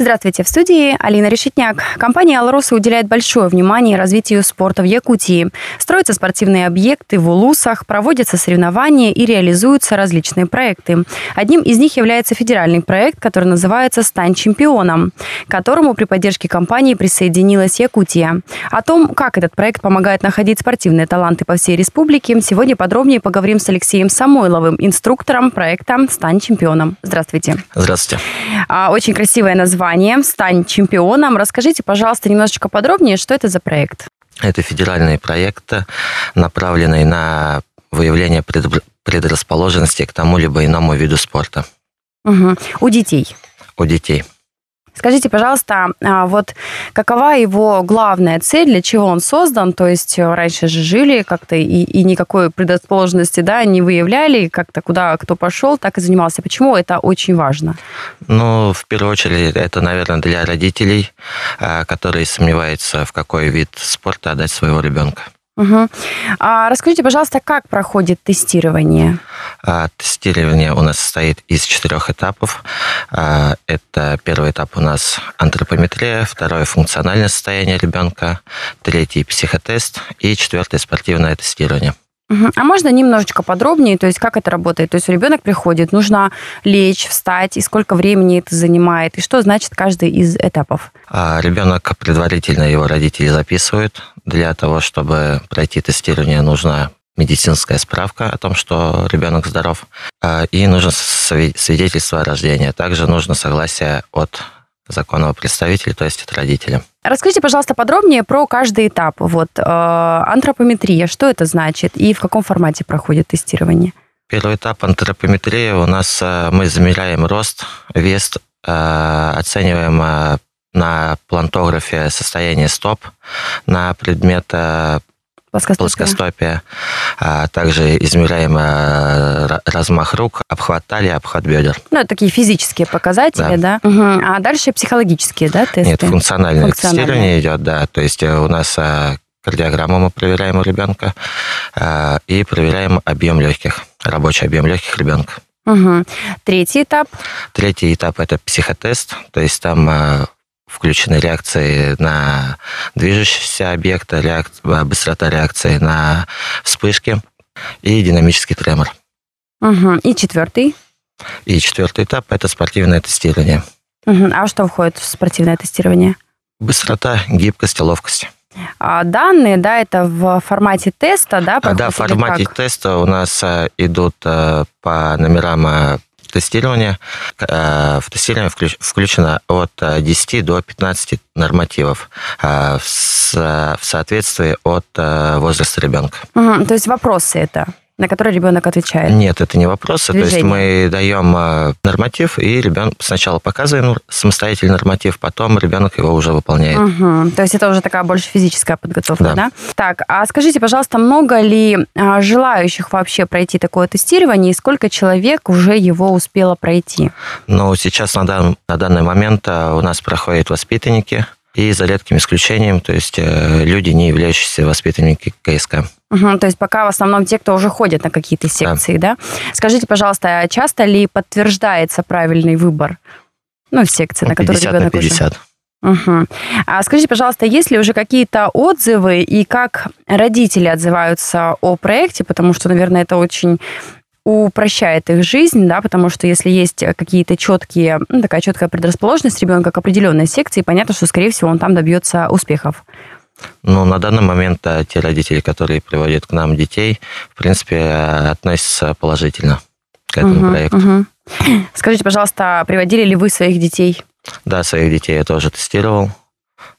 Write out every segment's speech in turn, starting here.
Здравствуйте, в студии Алина Решетняк. Компания «Алроса» уделяет большое внимание развитию спорта в Якутии. Строятся спортивные объекты в Улусах, проводятся соревнования и реализуются различные проекты. Одним из них является федеральный проект, который называется «Стань чемпионом», к которому при поддержке компании присоединилась Якутия. О том, как этот проект помогает находить спортивные таланты по всей республике, сегодня подробнее поговорим с Алексеем Самойловым, инструктором проекта «Стань чемпионом». Здравствуйте. Здравствуйте. А, очень красивое название названием «Стань чемпионом». Расскажите, пожалуйста, немножечко подробнее, что это за проект? Это федеральный проект, направленный на выявление предрасположенности к тому либо иному виду спорта. Угу. У детей? У детей. Скажите, пожалуйста, а, вот какова его главная цель, для чего он создан? То есть э, раньше же жили как-то и, и никакой предрасположенности да, не выявляли, как-то куда кто пошел, так и занимался. Почему это очень важно? Ну, в первую очередь, это, наверное, для родителей, а, которые сомневаются, в какой вид спорта отдать своего ребенка. Угу. А расскажите, пожалуйста, как проходит тестирование? А, тестирование у нас состоит из четырех этапов. А, это первый этап у нас антропометрия, второе функциональное состояние ребенка, третий психотест и четвертое спортивное тестирование. А можно немножечко подробнее, то есть как это работает? То есть ребенок приходит, нужно лечь, встать, и сколько времени это занимает, и что значит каждый из этапов? А ребенок предварительно его родители записывают. Для того, чтобы пройти тестирование, нужна медицинская справка о том, что ребенок здоров, а, и нужно свидетельство о рождении. Также нужно согласие от законного представителя, то есть от родителя. Расскажите, пожалуйста, подробнее про каждый этап. Вот э, антропометрия, что это значит и в каком формате проходит тестирование? Первый этап антропометрии у нас э, мы замеряем рост, вес, э, оцениваем э, на плантографе состояние стоп, на предмет э, Плоскостопие. Плоскостопие. А также измеряем а, размах рук, обхват талии, обхват бедер. Ну, это такие физические показатели, да? да? Угу. А дальше психологические, да, тесты? Нет, функциональное, функциональное. тестирование идет, да. То есть э, у нас а, кардиограмму мы проверяем у ребенка и проверяем объем легких, рабочий объем легких ребенка. Угу. Третий этап? Третий этап – это психотест, то есть там включены реакции на движущийся объект, реак... быстрота реакции на вспышки и динамический тремор. Угу. И четвертый? И четвертый этап – это спортивное тестирование. Угу. А что входит в спортивное тестирование? Быстрота, гибкость, ловкость. А данные, да, это в формате теста, да? А, да, в формате теста у нас а, идут а, по номерам а, тестирования. Э, в тестирование включено от 10 э, до 15 нормативов э, в соответствии от возраста ребенка. Угу, то есть вопросы это? На который ребенок отвечает? Нет, это не вопросы. Движение. То есть мы даем а, норматив, и ребенок сначала показываем самостоятельный норматив, потом ребенок его уже выполняет. Угу. То есть это уже такая больше физическая подготовка, да? да? Так, а скажите, пожалуйста, много ли а, желающих вообще пройти такое тестирование, и сколько человек уже его успело пройти? Ну, сейчас на, дан, на данный момент а, у нас проходят воспитанники, и за редким исключением, то есть э, люди, не являющиеся воспитанниками КСК. Угу, то есть пока в основном те, кто уже ходит на какие-то секции, да? да? Скажите, пожалуйста, а часто ли подтверждается правильный выбор? Ну, секции, на которые ребенок 50. Уже... Угу. А скажите, пожалуйста, есть ли уже какие-то отзывы и как родители отзываются о проекте, потому что, наверное, это очень упрощает их жизнь, да, потому что если есть какие-то четкие, ну, такая четкая предрасположенность ребенка к определенной секции, понятно, что, скорее всего, он там добьется успехов. Ну, на данный момент а, те родители, которые приводят к нам детей, в принципе, относятся положительно к этому угу, проекту. Угу. Скажите, пожалуйста, приводили ли вы своих детей? Да, своих детей я тоже тестировал.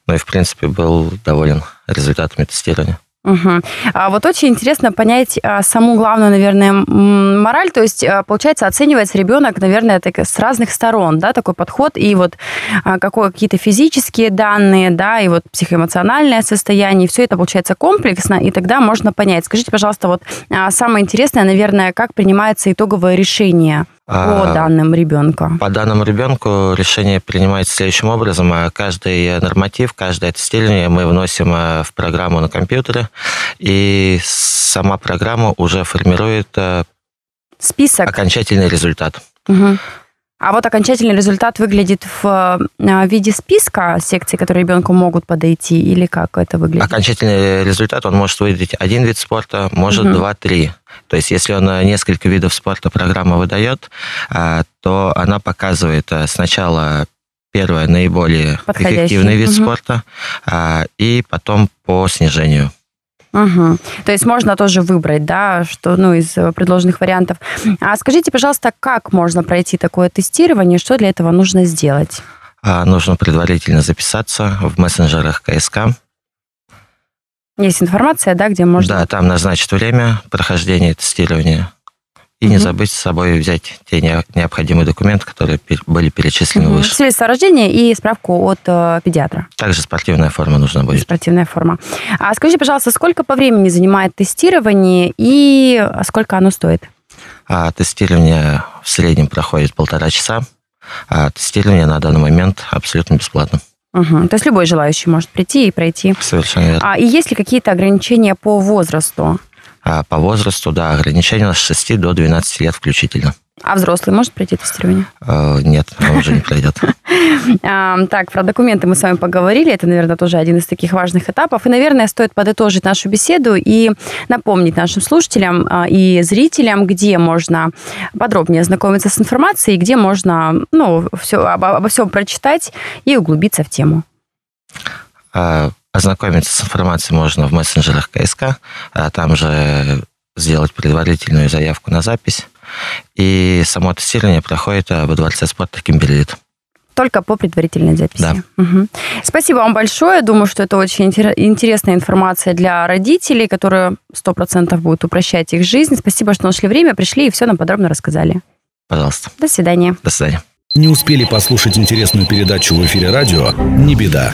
Ну и, в принципе, был доволен результатами тестирования. Угу. А вот очень интересно понять а, саму главную, наверное, мораль. То есть, а, получается, оценивается ребенок, наверное, так, с разных сторон, да, такой подход. И вот а, какое, какие-то физические данные, да, и вот психоэмоциональное состояние. Все это получается комплексно, и тогда можно понять. Скажите, пожалуйста, вот а, самое интересное, наверное, как принимается итоговое решение по данным ребенка? По данным ребенку решение принимается следующим образом. Каждый норматив, каждое тестирование мы вносим в программу на компьютере, и сама программа уже формирует список окончательный результат. Угу. А вот окончательный результат выглядит в виде списка секций, которые ребенку могут подойти, или как это выглядит? Окончательный результат, он может выделить один вид спорта, может угу. два-три. То есть если он э, несколько видов спорта программа выдает, э, то она показывает сначала первое наиболее эффективный вид угу. спорта, и потом по снижению. Угу. То есть можно тоже выбрать, да, что, ну, из э, предложенных вариантов. А скажите, пожалуйста, как можно пройти такое тестирование, что для этого нужно сделать? А, нужно предварительно записаться в мессенджерах КСК. Есть информация, да, где можно... Да, там назначить время прохождения тестирования. И угу. не забыть с собой взять те необходимые документы, которые были перечислены угу. выше. Свидетельство о рождении и справку от э, педиатра. Также спортивная форма нужна будет. Спортивная форма. А скажите, пожалуйста, сколько по времени занимает тестирование и сколько оно стоит? А, тестирование в среднем проходит полтора часа. А тестирование на данный момент абсолютно бесплатно. Угу. То есть любой желающий может прийти и пройти. Совершенно верно. А, и есть ли какие-то ограничения по возрасту? А по возрасту, да, ограничение с 6 до 12 лет включительно. А взрослый может пройти тестирование? Э, нет, он уже не пройдет. Так, про документы мы с вами поговорили. Это, наверное, тоже один из таких важных этапов. И, наверное, стоит подытожить нашу беседу и напомнить нашим слушателям а, и зрителям, где можно подробнее ознакомиться с информацией, где можно ну, все, обо, обо всем прочитать и углубиться в тему. А, Ознакомиться с информацией можно в мессенджерах КСК, а там же сделать предварительную заявку на запись. И само тестирование проходит во Дворце спорта Кимберлит. Только по предварительной записи. Да. Угу. Спасибо вам большое. Думаю, что это очень интересная информация для родителей, которая 100% будет упрощать их жизнь. Спасибо, что нашли время, пришли и все нам подробно рассказали. Пожалуйста. До свидания. До свидания. Не успели послушать интересную передачу в эфире радио? Не беда.